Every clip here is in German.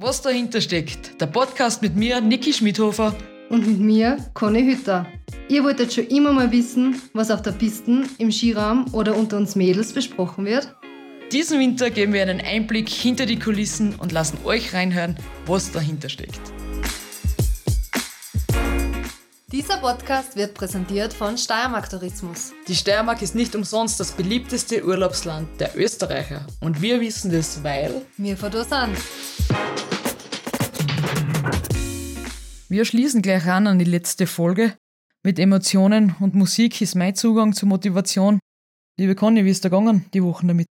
Was dahinter steckt, der Podcast mit mir, Niki Schmidhofer. Und mit mir, Conny Hütter. Ihr wolltet schon immer mal wissen, was auf der Piste, im Skiraum oder unter uns Mädels besprochen wird? Diesen Winter geben wir einen Einblick hinter die Kulissen und lassen euch reinhören, was dahinter steckt. Dieser Podcast wird präsentiert von Steiermark Tourismus. Die Steiermark ist nicht umsonst das beliebteste Urlaubsland der Österreicher. Und wir wissen das, weil wir von da sind. Wir schließen gleich an an die letzte Folge. Mit Emotionen und Musik ist mein Zugang zur Motivation. Liebe Conny, wie ist da gegangen die Wochen damit?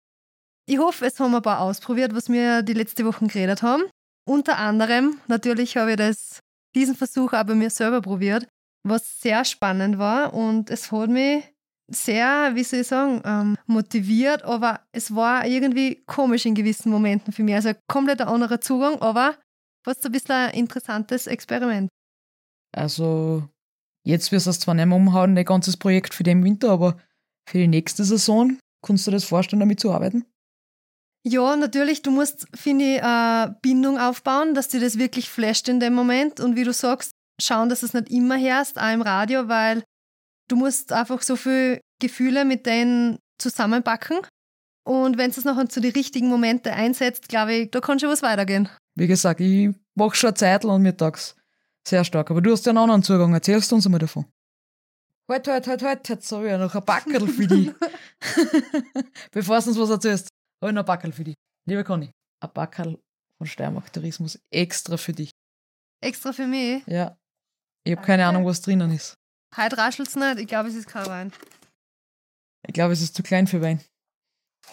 Ich hoffe, es haben ein paar ausprobiert, was wir die letzte Wochen geredet haben. Unter anderem, natürlich habe ich das, diesen Versuch auch bei mir selber probiert was sehr spannend war und es hat mich sehr, wie soll ich sagen, ähm, motiviert, aber es war irgendwie komisch in gewissen Momenten für mich. Also ein komplett anderer Zugang, aber fast ein bisschen ein interessantes Experiment. Also, jetzt wirst du es zwar nicht mehr umhauen, dein ganzes Projekt für den Winter, aber für die nächste Saison, kannst du dir das vorstellen, damit zu arbeiten? Ja, natürlich, du musst, finde ich, eine Bindung aufbauen, dass dir das wirklich flasht in dem Moment. Und wie du sagst, schauen, dass es nicht immer herrscht, auch im Radio, weil du musst einfach so viele Gefühle mit denen zusammenpacken. Und wenn es noch zu den richtigen Momenten einsetzt, glaube ich, da kann schon was weitergehen. Wie gesagt, ich mache schon eine Zeit lang mittags. Sehr stark. Aber du hast ja einen anderen Zugang. Erzählst du uns einmal davon. Halt, halt, halt, halt, jetzt habe ich ja noch ein Backerl für dich. Bevor du uns was erzählst, habe ich noch ein Backerl für dich. Liebe Conny, ein Backerl von Steiermark Tourismus extra für dich. Extra für mich? Ja. Ich habe keine Ahnung, was drinnen ist. Heute raschelt es nicht. Ich glaube, es ist kein Wein. Ich glaube, es ist zu klein für Wein.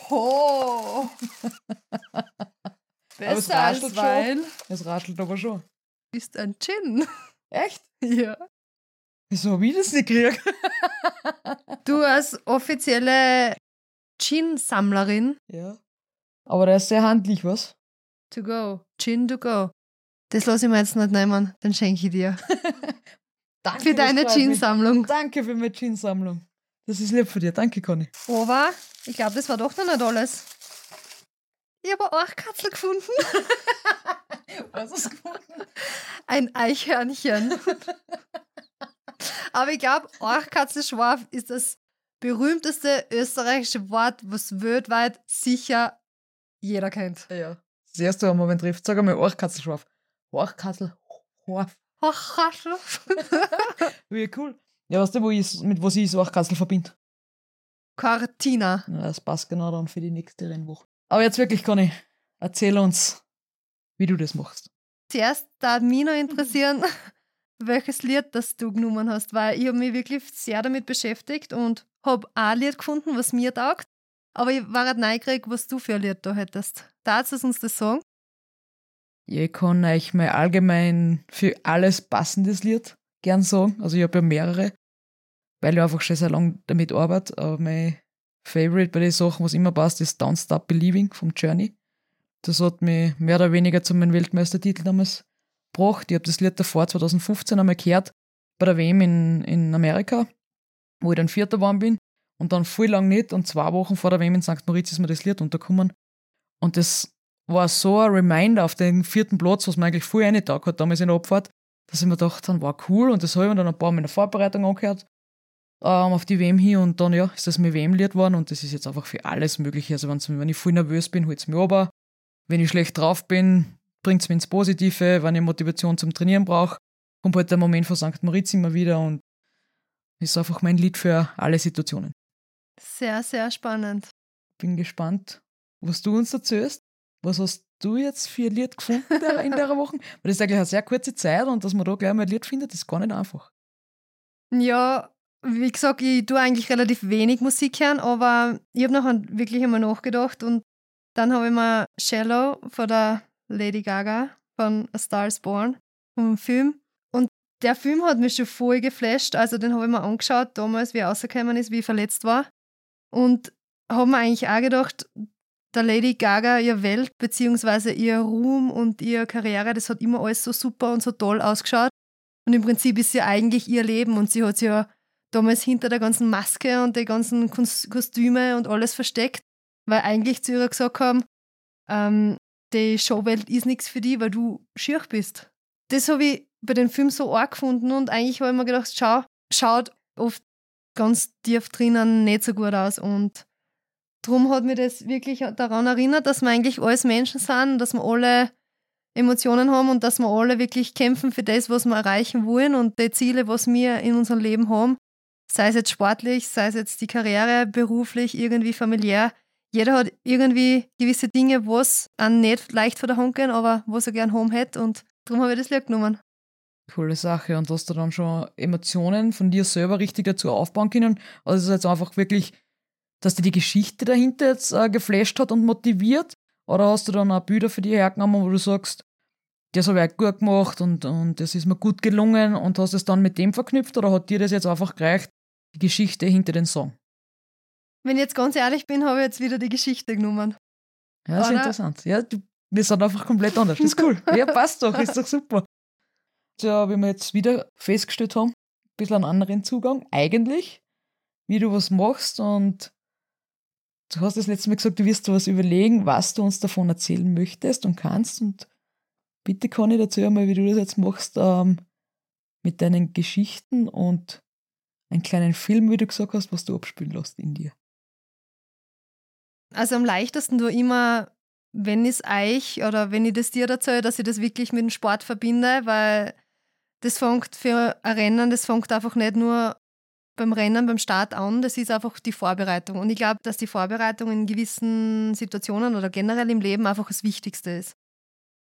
Oh! Besser als Wein. Schon. Es raschelt aber schon. Ist ein Gin. Echt? Ja. Wieso habe ich das nicht gekriegt? du als offizielle Gin-Sammlerin. Ja. Aber der ist sehr handlich, was? To go. Gin to go. Das lasse ich mir jetzt nicht nehmen, dann schenke ich dir. Danke für deine Jeans-Sammlung. Danke für meine Jeans-Sammlung. Das ist lieb von dir. Danke, Conny. Aber ich glaube, das war doch noch nicht alles. Ich habe auch Katzel gefunden. Was du gefunden? Ein Eichhörnchen. Aber ich glaube, Orchkatzelschwarf ist das berühmteste österreichische Wort, was weltweit sicher jeder kennt. Ja. Das erste, was man trifft, sag einmal Orchkatzelschwarf. Horchkassel. Horf. Wie cool. Ja, weißt du, wo ich, mit was ich Horchkassel verbinde? Cortina. Ja, das passt genau dann für die nächste Rennwoche. Aber jetzt wirklich, Conny, erzähl uns, wie du das machst. Zuerst da mich noch interessieren, welches Lied das du genommen hast, weil ich habe mich wirklich sehr damit beschäftigt und habe ein Lied gefunden, was mir taugt. Aber ich war halt neugierig, was du für ein Lied da hättest. Darfst du uns das sagen? Ich kann euch mal allgemein für alles passendes Lied gern sagen. Also ich habe ja mehrere, weil ich einfach schon sehr lange damit arbeite. Aber mein Favorite bei den Sachen, was immer passt, ist Don't Stop Believing vom Journey. Das hat mich mehr oder weniger zu meinem Weltmeistertitel damals gebracht. Ich habe das Lied davor 2015 einmal gehört bei der WM in, in Amerika, wo ich dann Vierter geworden bin. Und dann viel lang nicht. Und zwei Wochen vor der WM in St. Moritz ist mir das Lied untergekommen. Und das war so ein Reminder auf den vierten Platz, was mir eigentlich voll reingetaugt hat, damals in der Abfahrt, dass ich mir gedacht habe, war cool und das habe ich mir dann ein paar Mal in der Vorbereitung angehört ähm, auf die WM hier und dann ja, ist das mir WM-Lied geworden und das ist jetzt einfach für alles Mögliche. Also wenn ich voll nervös bin, holt es mir aber. Wenn ich schlecht drauf bin, bringt es mir ins Positive. Wenn ich Motivation zum Trainieren brauche, kommt halt der Moment von St. Moritz immer wieder und ist einfach mein Lied für alle Situationen. Sehr, sehr spannend. Bin gespannt, was du uns erzählst. Was hast du jetzt für ein Lied gefunden in der Woche? Weil das ist eigentlich eine sehr kurze Zeit und dass man da gleich mal ein Lied findet, ist gar nicht einfach. Ja, wie gesagt, ich tue eigentlich relativ wenig Musik hören, aber ich habe noch wirklich einmal nachgedacht und dann habe ich mir Shallow von der Lady Gaga von A Star is Born vom Film und der Film hat mich schon voll geflasht, also den habe ich mir angeschaut damals, wie er rausgekommen ist, wie ich verletzt war und habe mir eigentlich auch gedacht, der Lady Gaga ihr Welt bzw. ihr Ruhm und ihre Karriere, das hat immer alles so super und so toll ausgeschaut. Und im Prinzip ist sie eigentlich ihr Leben und sie hat sich ja damals hinter der ganzen Maske und den ganzen Kostüme und alles versteckt, weil eigentlich zu ihr gesagt haben, ähm, die Showwelt ist nichts für dich, weil du schier bist. Das habe ich bei den Film so arg gefunden und eigentlich habe ich mir gedacht, schau, schaut oft ganz tief drinnen nicht so gut aus und darum hat mir das wirklich daran erinnert, dass wir eigentlich alles Menschen sind, dass wir alle Emotionen haben und dass wir alle wirklich kämpfen für das, was wir erreichen wollen und die Ziele, was wir in unserem Leben haben. Sei es jetzt sportlich, sei es jetzt die Karriere, beruflich, irgendwie familiär. Jeder hat irgendwie gewisse Dinge, was an nicht leicht von der Hand gehen, aber was er gern home hätte und darum habe ich das Lied genommen. Coole Sache. Und hast du dann schon Emotionen von dir selber richtig dazu aufbauen können? Also ist es jetzt einfach wirklich, dass dir die Geschichte dahinter jetzt äh, geflasht hat und motiviert? Oder hast du dann auch Bilder für dich hergenommen, wo du sagst, das habe ich auch gut gemacht und, und das ist mir gut gelungen und hast es dann mit dem verknüpft oder hat dir das jetzt einfach gereicht, die Geschichte hinter den Song? Wenn ich jetzt ganz ehrlich bin, habe ich jetzt wieder die Geschichte genommen. Ja, das ist interessant. Ja, du, wir sind einfach komplett anders. Das ist cool. ja, passt doch, ist doch super. Ja, wie wir jetzt wieder festgestellt haben, ein bisschen einen anderen Zugang, eigentlich, wie du was machst und du hast das letzte Mal gesagt, du wirst dir was überlegen, was du uns davon erzählen möchtest und kannst und bitte ich dazu einmal, wie du das jetzt machst, ähm, mit deinen Geschichten und einen kleinen Film, wie du gesagt hast, was du abspielen lässt in dir. Also am leichtesten du immer, wenn ich es euch oder wenn ich das dir erzähle, dass ich das wirklich mit dem Sport verbinde, weil das fängt für ein Rennen, das fängt einfach nicht nur beim Rennen, beim Start an, das ist einfach die Vorbereitung. Und ich glaube, dass die Vorbereitung in gewissen Situationen oder generell im Leben einfach das Wichtigste ist.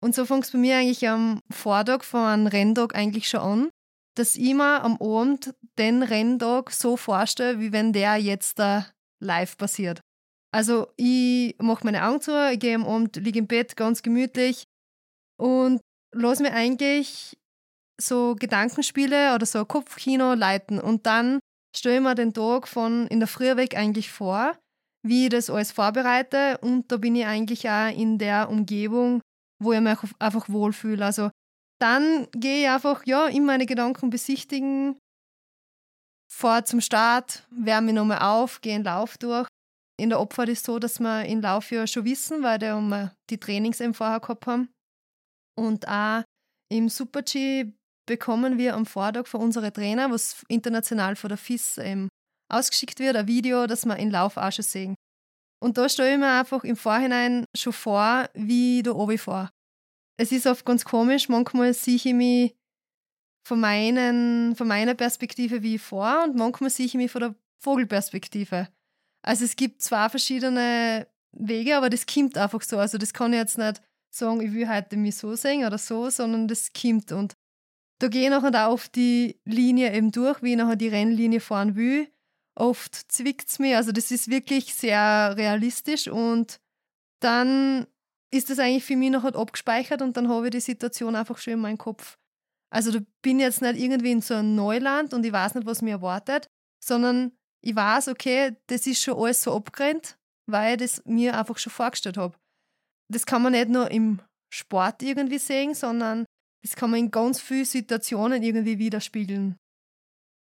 Und so fängt es bei mir eigentlich am Vortag von einem Renntag eigentlich schon an, dass ich mir am Abend den Renntag so vorstelle, wie wenn der jetzt da live passiert. Also ich mache meine Augen zu, ich gehe am Abend, liege im Bett ganz gemütlich und lasse mir eigentlich so Gedankenspiele oder so ein Kopfkino leiten und dann stelle ich mir den Tag von in der Früh weg eigentlich vor, wie ich das alles vorbereite und da bin ich eigentlich auch in der Umgebung, wo ich mich einfach wohlfühle. Also dann gehe ich einfach ja, in meine Gedanken besichtigen, fahre zum Start, wärme mich nochmal auf, gehe in Lauf durch. In der Opfer ist es so, dass wir in Lauf ja schon wissen, weil wir die Trainings eben vorher gehabt haben. Und auch im Super-G bekommen wir am Vortag von unseren Trainer, was international von der FIS ausgeschickt wird, ein Video, das wir in Lauf auch schon sehen. Und da stelle ich mir einfach im Vorhinein schon vor, wie ich da oben fahre. Es ist oft ganz komisch, manchmal sehe ich mich von, meinen, von meiner Perspektive wie ich vor und manchmal sehe ich mich von der Vogelperspektive. Also es gibt zwei verschiedene Wege, aber das kommt einfach so. Also das kann ich jetzt nicht sagen, ich will heute mich so sehen oder so, sondern das kommt. Und da gehe ich nachher auch auf die Linie eben durch, wie ich nachher die Rennlinie fahren will. Oft zwickt es mich, also das ist wirklich sehr realistisch und dann ist das eigentlich für mich nachher abgespeichert und dann habe ich die Situation einfach schon in meinem Kopf. Also da bin ich jetzt nicht irgendwie in so einem Neuland und ich weiß nicht, was mir erwartet, sondern ich weiß, okay, das ist schon alles so abgerennt, weil ich das mir einfach schon vorgestellt habe. Das kann man nicht nur im Sport irgendwie sehen, sondern das kann man in ganz vielen Situationen irgendwie widerspiegeln.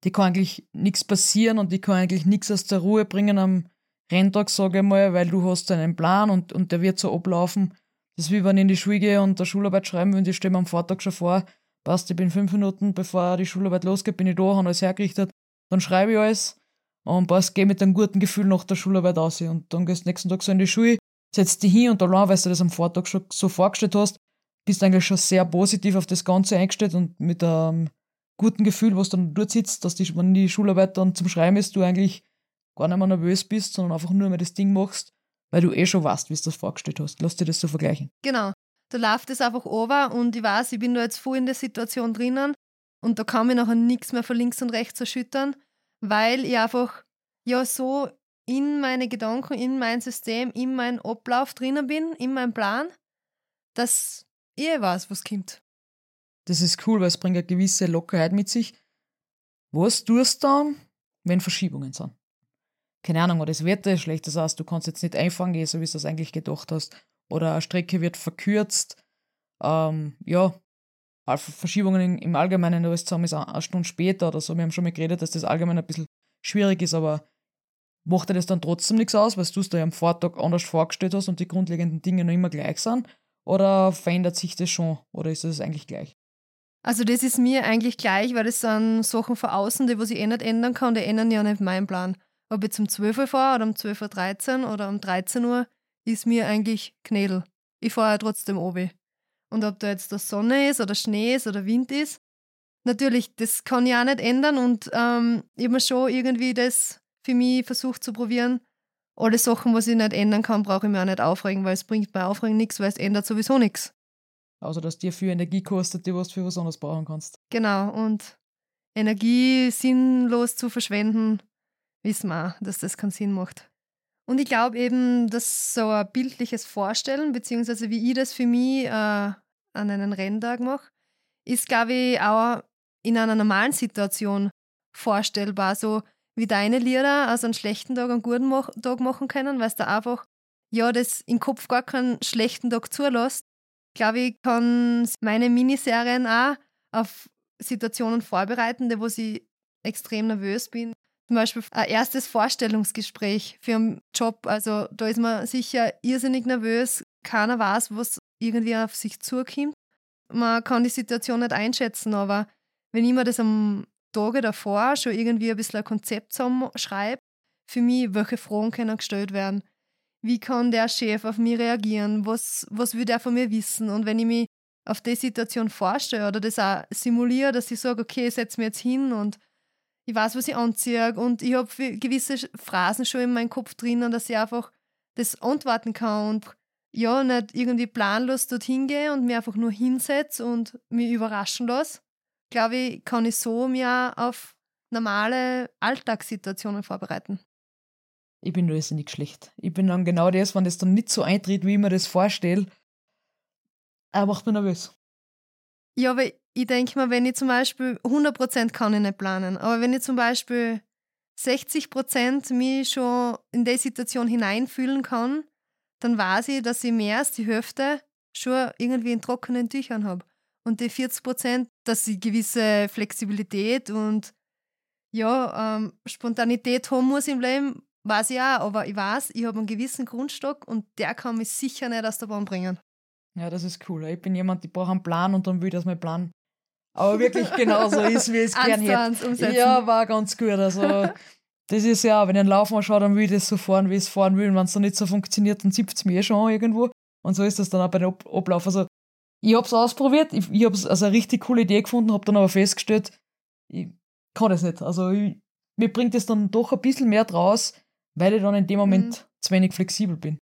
Die kann eigentlich nichts passieren und die kann eigentlich nichts aus der Ruhe bringen am Renntag, sage ich mal, weil du hast einen Plan und, und der wird so ablaufen. Das ist wie wenn ich in die Schule gehe und der Schularbeit schreiben und ich stelle mir am Vortag schon vor, passt, ich bin fünf Minuten, bevor die Schularbeit losgeht, bin ich da, habe alles hergerichtet, dann schreibe ich alles und passt, gehe mit einem guten Gefühl nach der Schularbeit aus und dann gehst du nächsten Tag so in die Schule, setzt dich hin und allein, weil du das am Vortag schon so vorgestellt hast, bist eigentlich schon sehr positiv auf das Ganze eingestellt und mit einem guten Gefühl, was dann dort sitzt, dass die, wenn die Schularbeit dann zum Schreiben ist, du eigentlich gar nicht mehr nervös bist, sondern einfach nur mehr das Ding machst, weil du eh schon weißt, wie du das vorgestellt hast. Lass dir das so vergleichen. Genau. Da läuft es einfach over und ich weiß, ich bin da jetzt voll in der Situation drinnen und da kann mich nachher nichts mehr von links und rechts erschüttern, weil ich einfach ja so in meine Gedanken, in mein System, in meinen Ablauf drinnen bin, in meinem Plan, dass ich weiß, was kommt. Das ist cool, weil es bringt eine gewisse Lockerheit mit sich. Was tust du dann, wenn Verschiebungen sind? Keine Ahnung, oder das Wetter ist schlecht, das heißt, du kannst jetzt nicht einfahren gehen, so wie du das eigentlich gedacht hast. Oder eine Strecke wird verkürzt. Ähm, ja, Verschiebungen im Allgemeinen, alles zusammen ist eine Stunde später oder so. Wir haben schon mal geredet, dass das allgemein ein bisschen schwierig ist, aber macht dir das dann trotzdem nichts aus, weil du es dir am Vortag anders vorgestellt hast und die grundlegenden Dinge noch immer gleich sind? Oder verändert sich das schon? Oder ist das eigentlich gleich? Also das ist mir eigentlich gleich, weil das sind Sachen von außen, die was ich eh nicht ändern kann, die ändern ja nicht meinen Plan. Ob ich um 12 Uhr fahre oder um 12.13 Uhr oder um 13 Uhr, ist mir eigentlich Knädel. Ich fahre ja trotzdem oben. Und ob da jetzt das Sonne ist oder Schnee ist oder Wind ist, natürlich, das kann ich auch nicht ändern und ähm, ich habe mir schon irgendwie das für mich versucht zu probieren. Alle Sachen, was ich nicht ändern kann, brauche ich mir auch nicht aufregen, weil es bringt bei Aufregen nichts, weil es ändert sowieso nichts. Also, dass dir viel Energie kostet, die du für was anderes brauchen kannst. Genau, und Energie sinnlos zu verschwenden, wissen wir auch, dass das keinen Sinn macht. Und ich glaube eben, dass so ein bildliches Vorstellen, beziehungsweise wie ich das für mich äh, an einen Renntag mache, ist, glaube ich, auch in einer normalen Situation vorstellbar. So wie deine Lieder aus einem schlechten Tag einen guten Tag machen können, weil du einfach, ja, das im Kopf gar keinen schlechten Tag zulässt. Glaube ich, kann meine Miniserien auch auf Situationen vorbereiten, wo ich extrem nervös bin. Zum Beispiel ein erstes Vorstellungsgespräch für einen Job. Also da ist man sicher irrsinnig nervös. Keiner weiß, was irgendwie auf sich zukommt. Man kann die Situation nicht einschätzen, aber wenn ich mir das am Tage davor schon irgendwie ein bisschen ein Konzept schreibe, für mich, welche Fragen können gestellt werden. Wie kann der Chef auf mich reagieren? Was, was will der von mir wissen? Und wenn ich mich auf die Situation vorstelle oder das auch simuliere, dass ich sage, okay, ich setze mich jetzt hin und ich weiß, was ich anziehe und ich habe gewisse Phrasen schon in meinem Kopf drinnen, dass ich einfach das antworten kann und ja, nicht irgendwie planlos dorthin gehe und mir einfach nur hinsetze und mich überraschen lasse glaube ich, kann ich so mir auf normale Alltagssituationen vorbereiten. Ich bin nicht schlecht. Ich bin dann genau das, wenn das dann nicht so eintritt, wie ich mir das vorstelle, er macht mich nervös. Ja, aber ich denke mir, wenn ich zum Beispiel 100% kann ich nicht planen, aber wenn ich zum Beispiel 60% mich schon in die Situation hineinfühlen kann, dann weiß ich, dass ich mehr als die Hälfte schon irgendwie in trockenen Tüchern habe und die 40 Prozent, dass sie gewisse Flexibilität und ja, ähm, Spontanität haben muss im Leben, weiß ich auch, aber ich weiß, ich habe einen gewissen Grundstock und der kann mich sicher nicht aus der Bahn bringen. Ja, das ist cool. Ich bin jemand, ich brauche einen Plan und dann will ich, dass mein Plan aber wirklich genauso ist, wie ich es gern hätte. Ja, war ganz gut. Also, das ist ja, wenn ich einen Lauf anschaue, dann will ich das so fahren, wie ich es fahren will. Und wenn es dann nicht so funktioniert, dann zipft es mir eh schon irgendwo. Und so ist das dann auch bei dem Ablauf. Also, ich habe es ausprobiert, ich, ich habe es als eine richtig coole Idee gefunden, habe dann aber festgestellt, ich kann das nicht. Also ich, mir bringt es dann doch ein bisschen mehr draus, weil ich dann in dem Moment mhm. zu wenig flexibel bin.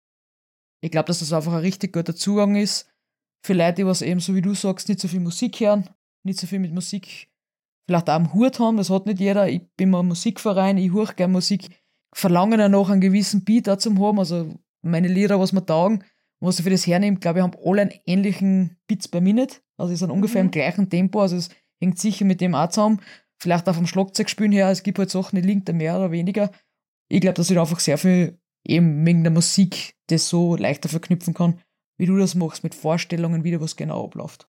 Ich glaube, dass das einfach ein richtig guter Zugang ist für Leute, die was eben, so wie du sagst, nicht so viel Musik hören, nicht so viel mit Musik vielleicht auch am Hut haben, das hat nicht jeder. Ich bin mal ein Musikverein, ich höre gerne Musik, verlange danach einen gewissen Beat auch zum haben, also meine Lieder, was mir taugen, was ich für das hernehme, glaube ich, haben alle einen ähnlichen Beats per Minute. Also sie sind ungefähr mhm. im gleichen Tempo. Also es hängt sicher mit dem auch zusammen. Vielleicht auch vom Schlagzeugspielen her. Es gibt halt Sachen, die liegen da mehr oder weniger. Ich glaube, dass ich da einfach sehr viel eben wegen der Musik das so leichter verknüpfen kann, wie du das machst, mit Vorstellungen, wie da was genau abläuft.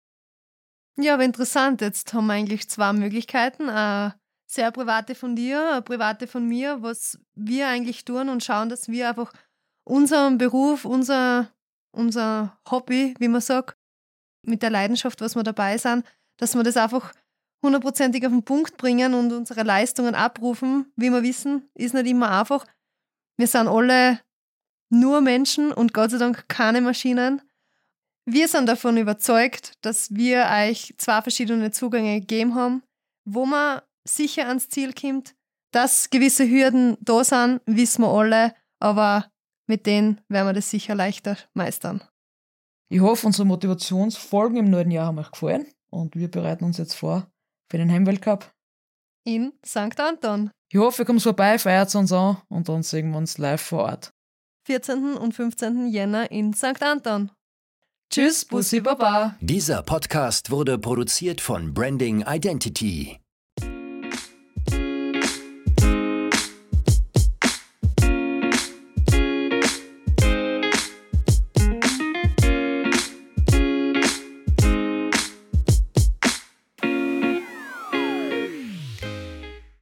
Ja, aber interessant. Jetzt haben wir eigentlich zwei Möglichkeiten. Eine sehr private von dir, eine private von mir, was wir eigentlich tun und schauen, dass wir einfach unseren Beruf, unser unser Hobby, wie man sagt, mit der Leidenschaft, was wir dabei sind, dass wir das einfach hundertprozentig auf den Punkt bringen und unsere Leistungen abrufen. Wie wir wissen, ist nicht immer einfach. Wir sind alle nur Menschen und Gott sei Dank keine Maschinen. Wir sind davon überzeugt, dass wir euch zwei verschiedene Zugänge gegeben haben, wo man sicher ans Ziel kommt. Dass gewisse Hürden da sind, wissen wir alle, aber mit denen werden wir das sicher leichter meistern. Ich hoffe, unsere Motivationsfolgen im neuen Jahr haben euch gefallen und wir bereiten uns jetzt vor für den Heimweltcup. In St. Anton. Ich hoffe, ihr kommt vorbei, feiert uns an und dann sehen wir uns live vor Ort. 14. und 15. Jänner in St. Anton. Tschüss, Bussi Baba. Dieser Podcast wurde produziert von Branding Identity.